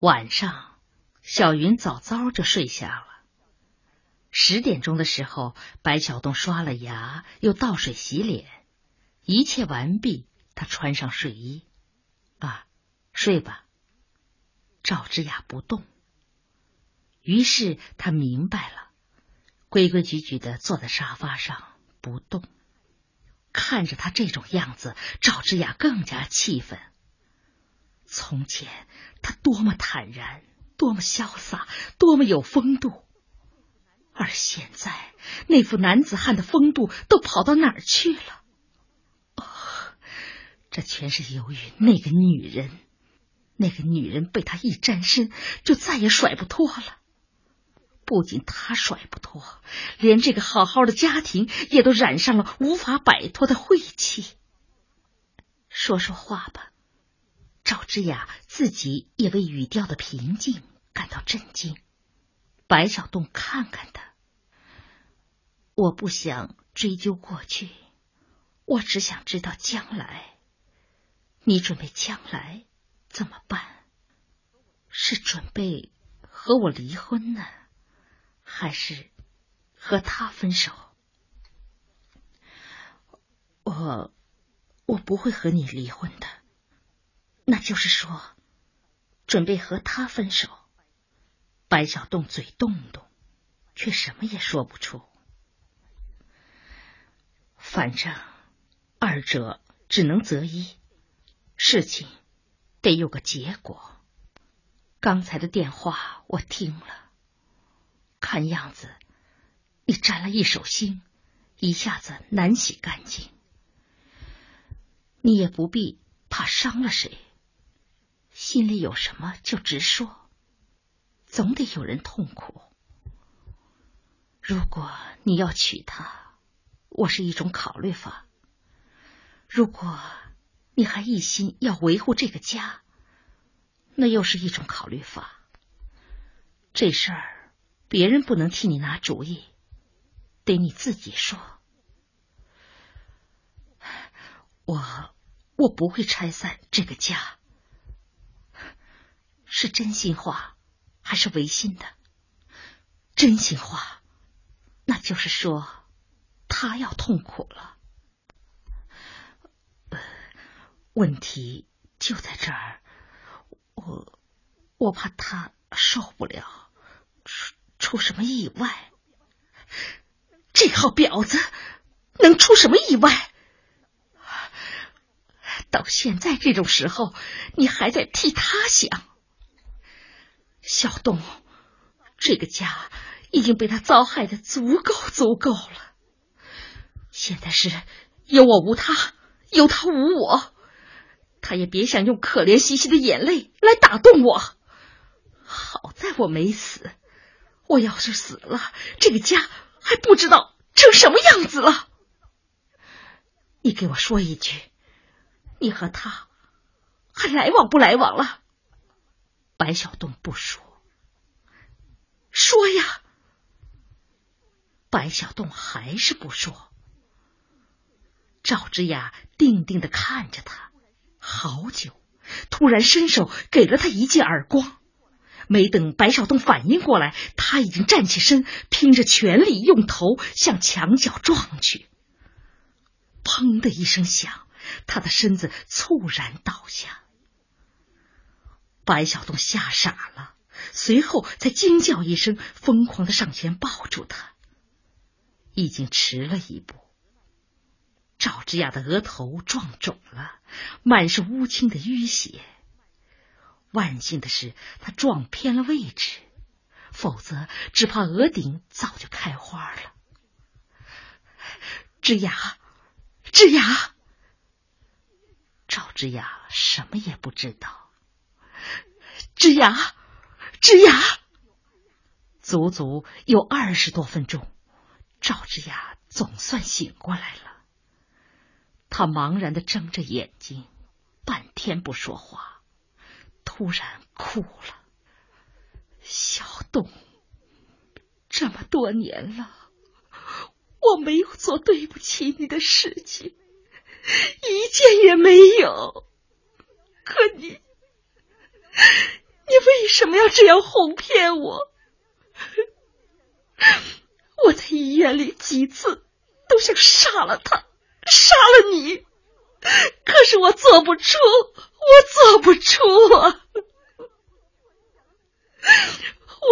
晚上，小云早早就睡下了。十点钟的时候，白小洞刷了牙，又倒水洗脸，一切完毕，他穿上睡衣，啊，睡吧。赵之雅不动，于是他明白了，规规矩矩的坐在沙发上不动。看着他这种样子，赵之雅更加气愤。从前他多么坦然，多么潇洒，多么有风度，而现在那副男子汉的风度都跑到哪儿去了？哦，这全是由于那个女人。那个女人被他一沾身，就再也甩不脱了。不仅他甩不脱，连这个好好的家庭也都染上了无法摆脱的晦气。说说话吧，赵之雅自己也为语调的平静感到震惊。白小洞看看他，我不想追究过去，我只想知道将来。你准备将来？怎么办？是准备和我离婚呢，还是和他分手？我我不会和你离婚的。那就是说，准备和他分手。白小洞嘴动动，却什么也说不出。反正二者只能择一，事情。得有个结果。刚才的电话我听了，看样子你沾了一手腥，一下子难洗干净。你也不必怕伤了谁，心里有什么就直说，总得有人痛苦。如果你要娶她，我是一种考虑法；如果……你还一心要维护这个家，那又是一种考虑法。这事儿别人不能替你拿主意，得你自己说。我我不会拆散这个家，是真心话还是违心的？真心话，那就是说他要痛苦了。问题就在这儿，我我怕他受不了，出出什么意外。这号婊子能出什么意外？到现在这种时候，你还在替他想？小东，这个家已经被他糟害的足够足够了。现在是有我无他，有他无我。他也别想用可怜兮兮的眼泪来打动我。好在我没死，我要是死了，这个家还不知道成什么样子了。你给我说一句，你和他还来往不来往了？白小东不说，说呀。白小东还是不说。赵之雅定定的看着他。好久，突然伸手给了他一记耳光。没等白小洞反应过来，他已经站起身，拼着全力用头向墙角撞去。砰的一声响，他的身子猝然倒下。白小洞吓傻了，随后才惊叫一声，疯狂的上前抱住他。已经迟了一步。赵之雅的额头撞肿了，满是乌青的淤血。万幸的是，他撞偏了位置，否则只怕额顶早就开花了。之雅，之雅，赵之雅什么也不知道。之雅，之雅，足足有二十多分钟，赵之雅总算醒过来了。他茫然的睁着眼睛，半天不说话，突然哭了。小东，这么多年了，我没有做对不起你的事情，一件也没有。可你，你为什么要这样哄骗我？我在医院里几次都想杀了他，杀了你，可是我做不出，我做不出啊！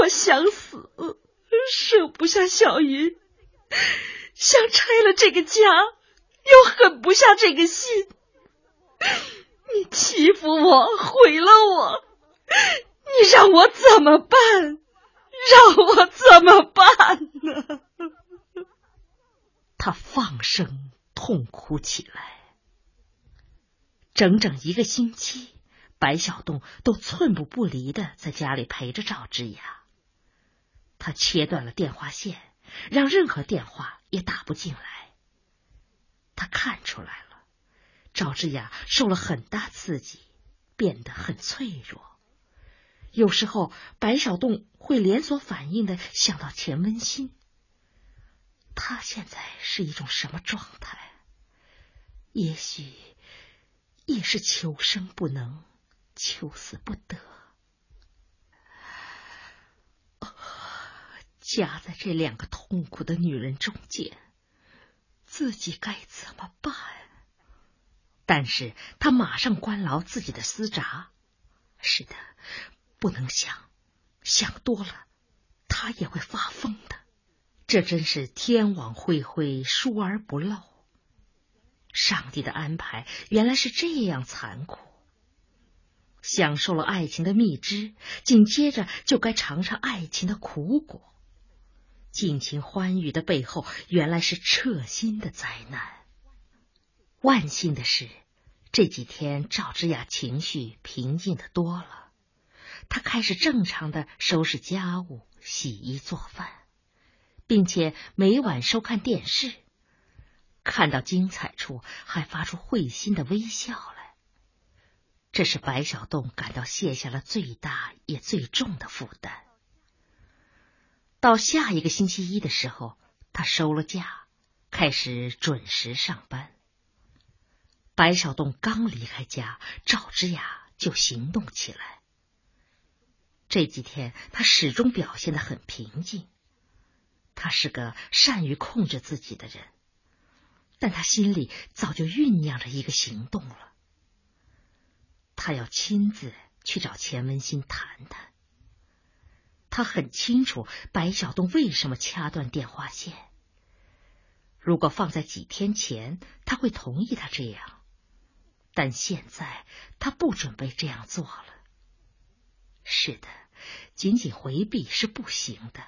我想死，舍不下小云，想拆了这个家，又狠不下这个心。你欺负我，毁了我，你让我怎么办？让我怎么办呢？他放声痛哭起来。整整一个星期，白小栋都寸步不离的在家里陪着赵之雅。他切断了电话线，让任何电话也打不进来。他看出来了，赵之雅受了很大刺激，变得很脆弱。有时候，白小洞会连锁反应的想到钱温馨。他现在是一种什么状态？也许也是求生不能，求死不得。夹在这两个痛苦的女人中间，自己该怎么办？但是他马上关牢自己的私闸。是的，不能想，想多了，他也会发疯的。这真是天网恢恢，疏而不漏。上帝的安排原来是这样残酷。享受了爱情的蜜汁，紧接着就该尝尝爱情的苦果。尽情欢愉的背后，原来是彻心的灾难。万幸的是，这几天赵之雅情绪平静的多了，他开始正常的收拾家务、洗衣做饭，并且每晚收看电视，看到精彩处还发出会心的微笑来。这是白小洞感到卸下了最大也最重的负担。到下一个星期一的时候，他收了假，开始准时上班。白小洞刚离开家，赵之雅就行动起来。这几天，他始终表现的很平静。他是个善于控制自己的人，但他心里早就酝酿着一个行动了。他要亲自去找钱文新谈谈。他很清楚白小东为什么掐断电话线。如果放在几天前，他会同意他这样，但现在他不准备这样做了。是的，仅仅回避是不行的，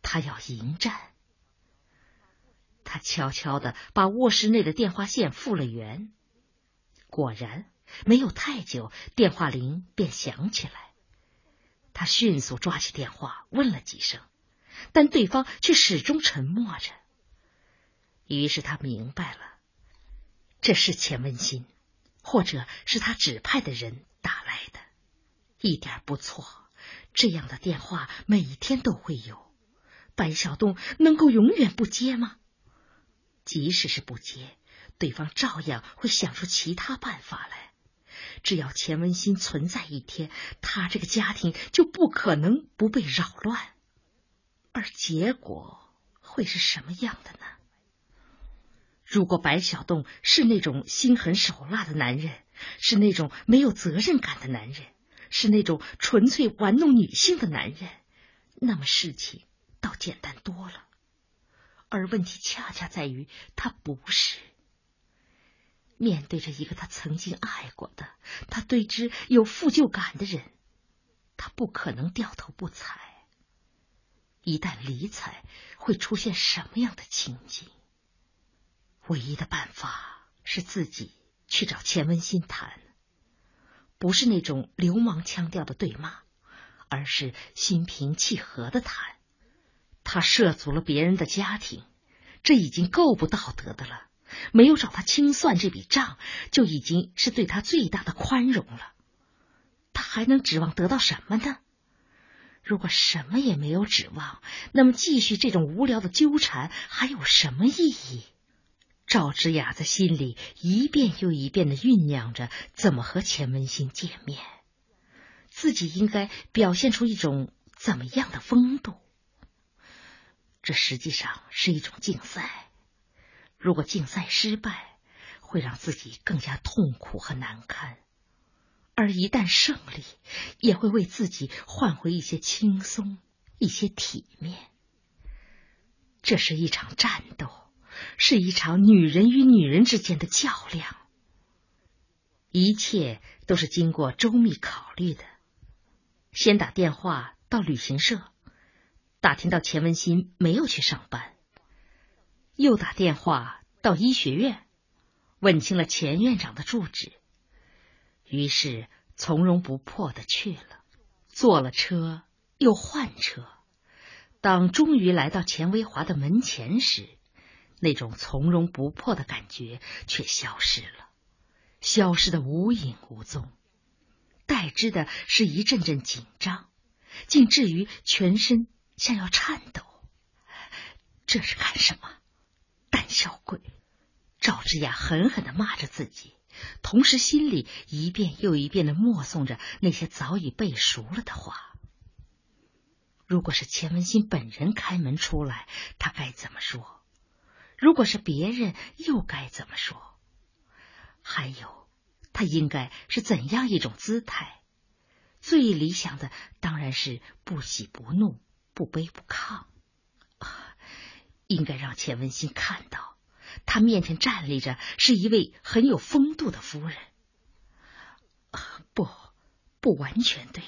他要迎战。他悄悄的把卧室内的电话线复了原，果然没有太久，电话铃便响起来。他迅速抓起电话，问了几声，但对方却始终沉默着。于是他明白了，这是钱文新，或者是他指派的人。一点不错，这样的电话每天都会有。白小东能够永远不接吗？即使是不接，对方照样会想出其他办法来。只要钱文新存在一天，他这个家庭就不可能不被扰乱。而结果会是什么样的呢？如果白小洞是那种心狠手辣的男人，是那种没有责任感的男人，是那种纯粹玩弄女性的男人，那么事情倒简单多了。而问题恰恰在于，他不是。面对着一个他曾经爱过的、他对之有负疚感的人，他不可能掉头不睬。一旦理睬，会出现什么样的情景？唯一的办法是自己去找钱文新谈，不是那种流氓腔调的对骂，而是心平气和的谈。他涉足了别人的家庭，这已经够不道德的了。没有找他清算这笔账，就已经是对他最大的宽容了。他还能指望得到什么呢？如果什么也没有指望，那么继续这种无聊的纠缠还有什么意义？赵之雅在心里一遍又一遍的酝酿着怎么和钱文新见面。自己应该表现出一种怎么样的风度。这实际上是一种竞赛，如果竞赛失败，会让自己更加痛苦和难堪；而一旦胜利，也会为自己换回一些轻松、一些体面。这是一场战斗，是一场女人与女人之间的较量。一切都是经过周密考虑的。先打电话到旅行社，打听到钱文新没有去上班；又打电话到医学院，问清了钱院长的住址。于是从容不迫的去了，坐了车又换车。当终于来到钱维华的门前时，那种从容不迫的感觉却消失了，消失的无影无踪，代之的是一阵阵紧张，竟至于全身像要颤抖。这是干什么？胆小鬼！赵之雅狠狠的骂着自己，同时心里一遍又一遍的默诵着那些早已背熟了的话。如果是钱文新本人开门出来，他该怎么说？如果是别人，又该怎么说？还有，他应该是怎样一种姿态？最理想的当然是不喜不怒，不卑不亢。啊，应该让钱文新看到，他面前站立着是一位很有风度的夫人。啊，不，不完全对。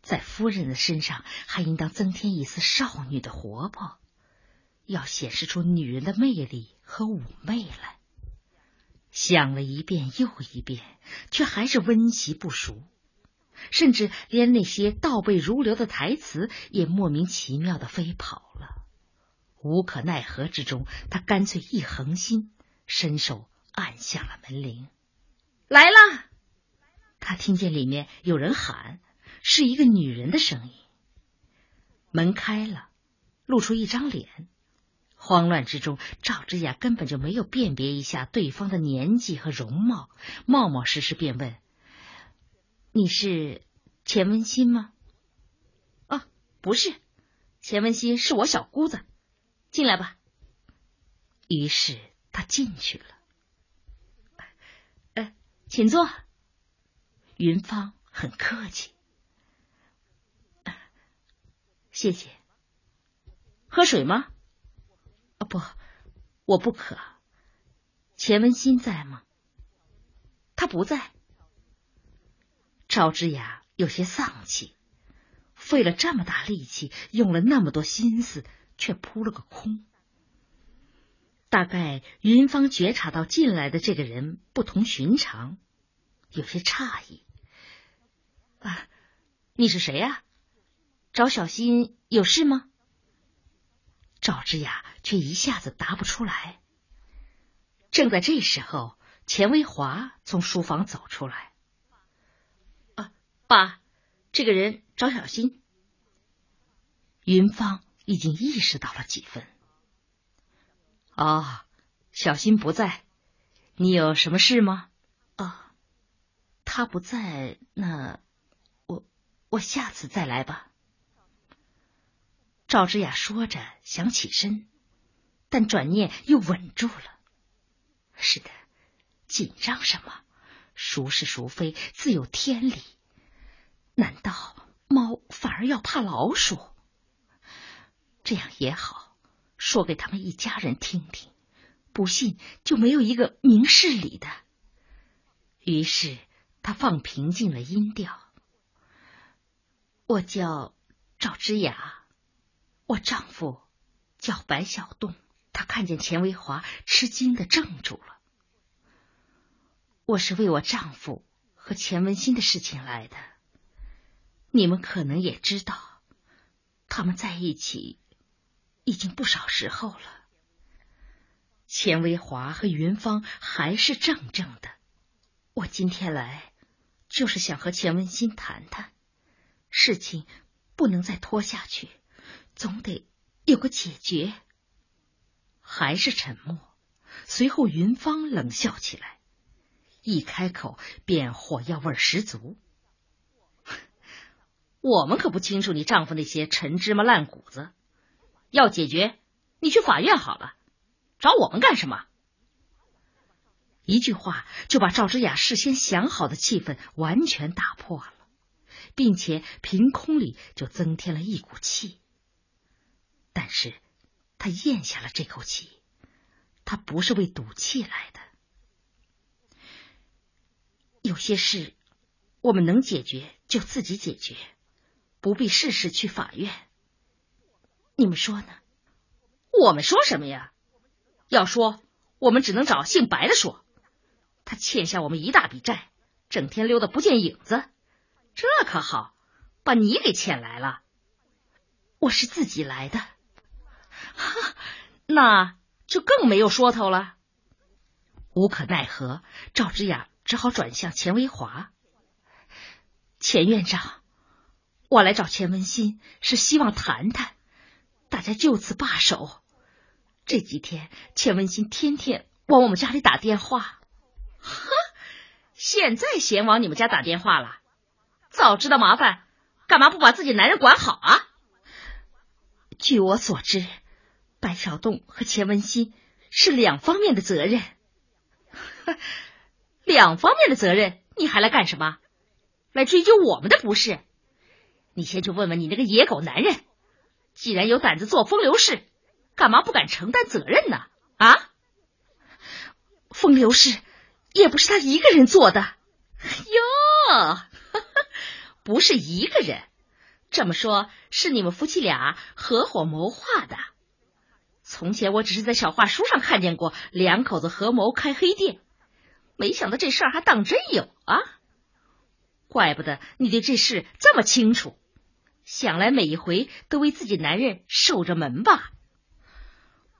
在夫人的身上，还应当增添一丝少女的活泼，要显示出女人的魅力和妩媚来。想了一遍又一遍，却还是温习不熟，甚至连那些倒背如流的台词也莫名其妙的飞跑了。无可奈何之中，他干脆一横心，伸手按下了门铃。来了，他听见里面有人喊。是一个女人的声音。门开了，露出一张脸。慌乱之中，赵之雅根本就没有辨别一下对方的年纪和容貌，冒冒失失便问：“你是钱文新吗？”“啊，不是，钱文新是我小姑子。进来吧。”于是他进去了。呃，请坐。云芳很客气。谢谢。喝水吗？啊，不，我不渴。钱文新在吗？他不在。赵之雅有些丧气，费了这么大力气，用了那么多心思，却扑了个空。大概云芳觉察到进来的这个人不同寻常，有些诧异。啊，你是谁呀？找小新有事吗？赵之雅却一下子答不出来。正在这时候，钱维华从书房走出来。啊，爸，这个人找小新。云芳已经意识到了几分。哦，小新不在，你有什么事吗？啊，他不在，那我我下次再来吧。赵之雅说着，想起身，但转念又稳住了。是的，紧张什么？孰是孰非，自有天理。难道猫反而要怕老鼠？这样也好，说给他们一家人听听。不信就没有一个明事理的。于是他放平静了音调：“我叫赵之雅。”我丈夫叫白小栋，他看见钱维华，吃惊的怔住了。我是为我丈夫和钱文新的事情来的。你们可能也知道，他们在一起已经不少时候了。钱维华和云芳还是怔怔的。我今天来，就是想和钱文新谈谈，事情不能再拖下去。总得有个解决。还是沉默。随后，云芳冷笑起来，一开口便火药味十足。我们可不清楚你丈夫那些陈芝麻烂谷子。要解决，你去法院好了，找我们干什么？一句话就把赵之雅事先想好的气氛完全打破了，并且凭空里就增添了一股气。但是，他咽下了这口气，他不是为赌气来的。有些事，我们能解决就自己解决，不必事事去法院。你们说呢？我们说什么呀？要说，我们只能找姓白的说。他欠下我们一大笔债，整天溜得不见影子。这可好，把你给欠来了。我是自己来的。哈，那就更没有说头了。无可奈何，赵之雅只好转向钱维华。钱院长，我来找钱文新是希望谈谈，大家就此罢手。这几天，钱文新天天往我们家里打电话。哈，现在嫌往你们家打电话了？早知道麻烦，干嘛不把自己男人管好啊？据我所知。白小栋和钱文新是两方面的责任，两方面的责任，你还来干什么？来追究我们的不是？你先去问问你那个野狗男人，既然有胆子做风流事，干嘛不敢承担责任呢？啊？风流事也不是他一个人做的哟，不是一个人，这么说，是你们夫妻俩合伙谋划的。从前我只是在小话书上看见过两口子合谋开黑店，没想到这事儿还当真有啊！怪不得你对这事这么清楚，想来每一回都为自己男人守着门吧？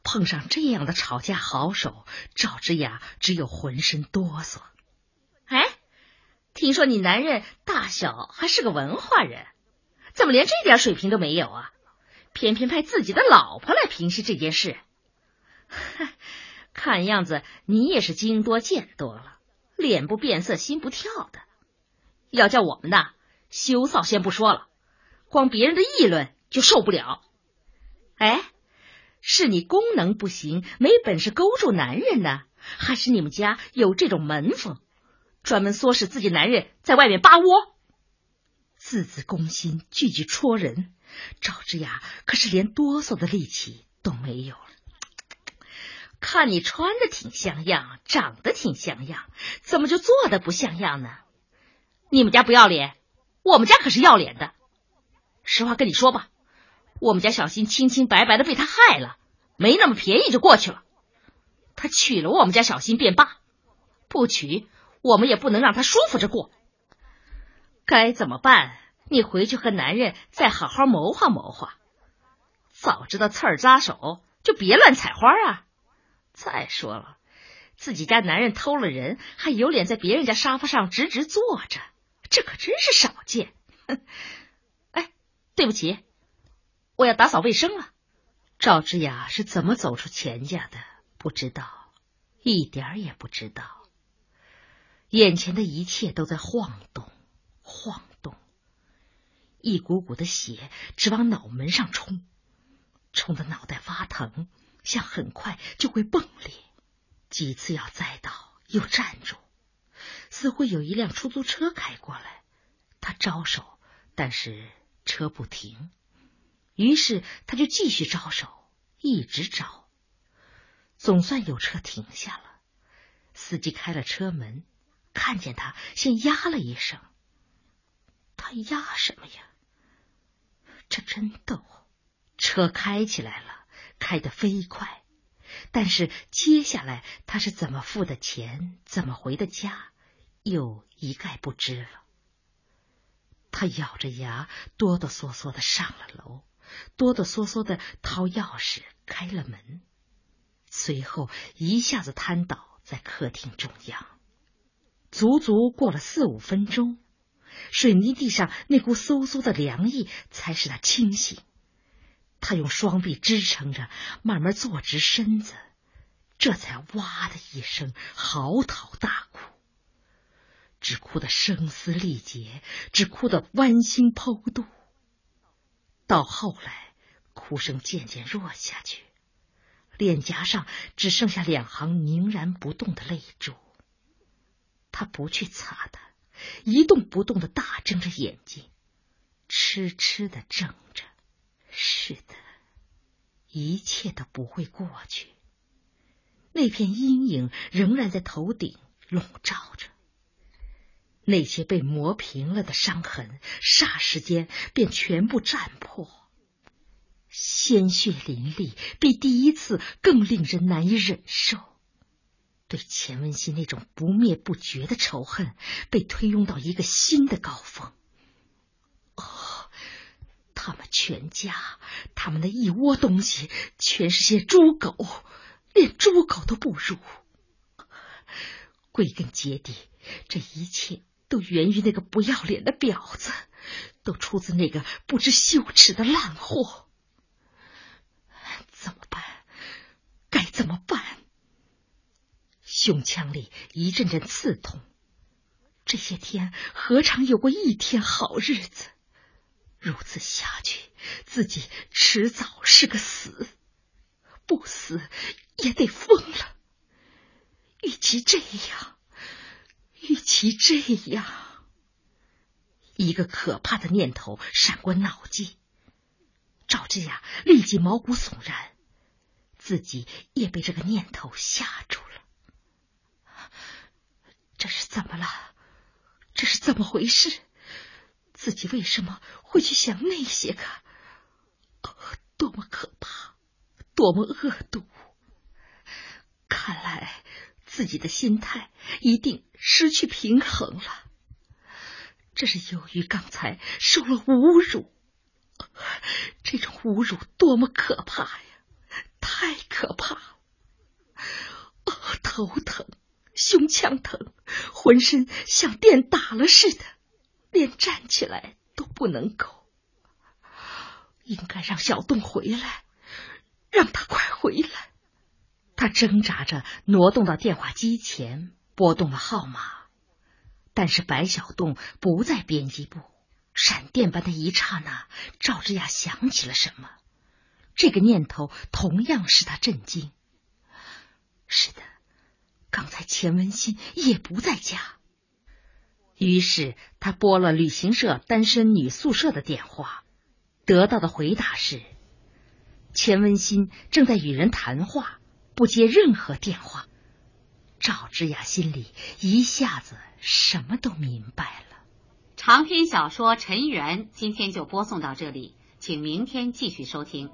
碰上这样的吵架好手，赵之雅只有浑身哆嗦。哎，听说你男人大小还是个文化人，怎么连这点水平都没有啊？偏偏派自己的老婆来平息这件事，看样子你也是经多见多了，脸不变色心不跳的。要叫我们呐，羞臊先不说了，光别人的议论就受不了。哎，是你功能不行，没本事勾住男人呢，还是你们家有这种门风，专门唆使自己男人在外面扒窝？字字攻心，句句戳人。赵之雅可是连哆嗦的力气都没有了。看你穿的挺像样，长得挺像样，怎么就做的不像样呢？你们家不要脸，我们家可是要脸的。实话跟你说吧，我们家小新清清白白的被他害了，没那么便宜就过去了。他娶了我们家小新便罢，不娶我们也不能让他舒服着过。该怎么办？你回去和男人再好好谋划谋划。早知道刺儿扎手，就别乱采花啊！再说了，自己家男人偷了人，还有脸在别人家沙发上直直坐着，这可真是少见。哎，对不起，我要打扫卫生了。赵之雅是怎么走出钱家的？不知道，一点也不知道。眼前的一切都在晃动，晃。一股股的血直往脑门上冲，冲得脑袋发疼，像很快就会崩裂。几次要栽倒，又站住，似乎有一辆出租车开过来，他招手，但是车不停。于是他就继续招手，一直招。总算有车停下了，司机开了车门，看见他，先呀了一声。他呀什么呀？这真逗，车开起来了，开得飞快，但是接下来他是怎么付的钱，怎么回的家，又一概不知了。他咬着牙，哆哆嗦嗦的上了楼，哆哆嗦嗦的掏钥匙开了门，随后一下子瘫倒在客厅中央，足足过了四五分钟。水泥地上那股嗖嗖的凉意才使他清醒。他用双臂支撑着，慢慢坐直身子，这才哇的一声嚎啕大哭，只哭得声嘶力竭，只哭得剜心剖肚。到后来，哭声渐渐弱下去，脸颊上只剩下两行凝然不动的泪珠。他不去擦它，一动不动的大睁着眼睛，痴痴的睁着。是的，一切都不会过去。那片阴影仍然在头顶笼罩着。那些被磨平了的伤痕，霎时间便全部绽破，鲜血淋漓，比第一次更令人难以忍受。对钱文熙那种不灭不绝的仇恨，被推拥到一个新的高峰。哦，他们全家，他们的一窝东西，全是些猪狗，连猪狗都不如。归根结底，这一切。都源于那个不要脸的婊子，都出自那个不知羞耻的烂货。怎么办？该怎么办？胸腔里一阵阵刺痛。这些天何尝有过一天好日子？如此下去，自己迟早是个死，不死也得疯了。与其这样。与其这样，一个可怕的念头闪过脑际，赵之雅立即毛骨悚然，自己也被这个念头吓住了。这是怎么了？这是怎么回事？自己为什么会去想那些个？多么可怕，多么恶毒！看来。自己的心态一定失去平衡了，这是由于刚才受了侮辱。这种侮辱多么可怕呀！太可怕了！头疼，胸腔疼，浑身像电打了似的，连站起来都不能够。应该让小洞回来，让他快回来。他挣扎着挪动到电话机前，拨动了号码，但是白小洞不在编辑部。闪电般的一刹那，赵之雅想起了什么，这个念头同样使他震惊。是的，刚才钱文新也不在家。于是他拨了旅行社单身女宿舍的电话，得到的回答是：钱文新正在与人谈话。不接任何电话，赵之雅心里一下子什么都明白了。长篇小说《尘缘》今天就播送到这里，请明天继续收听。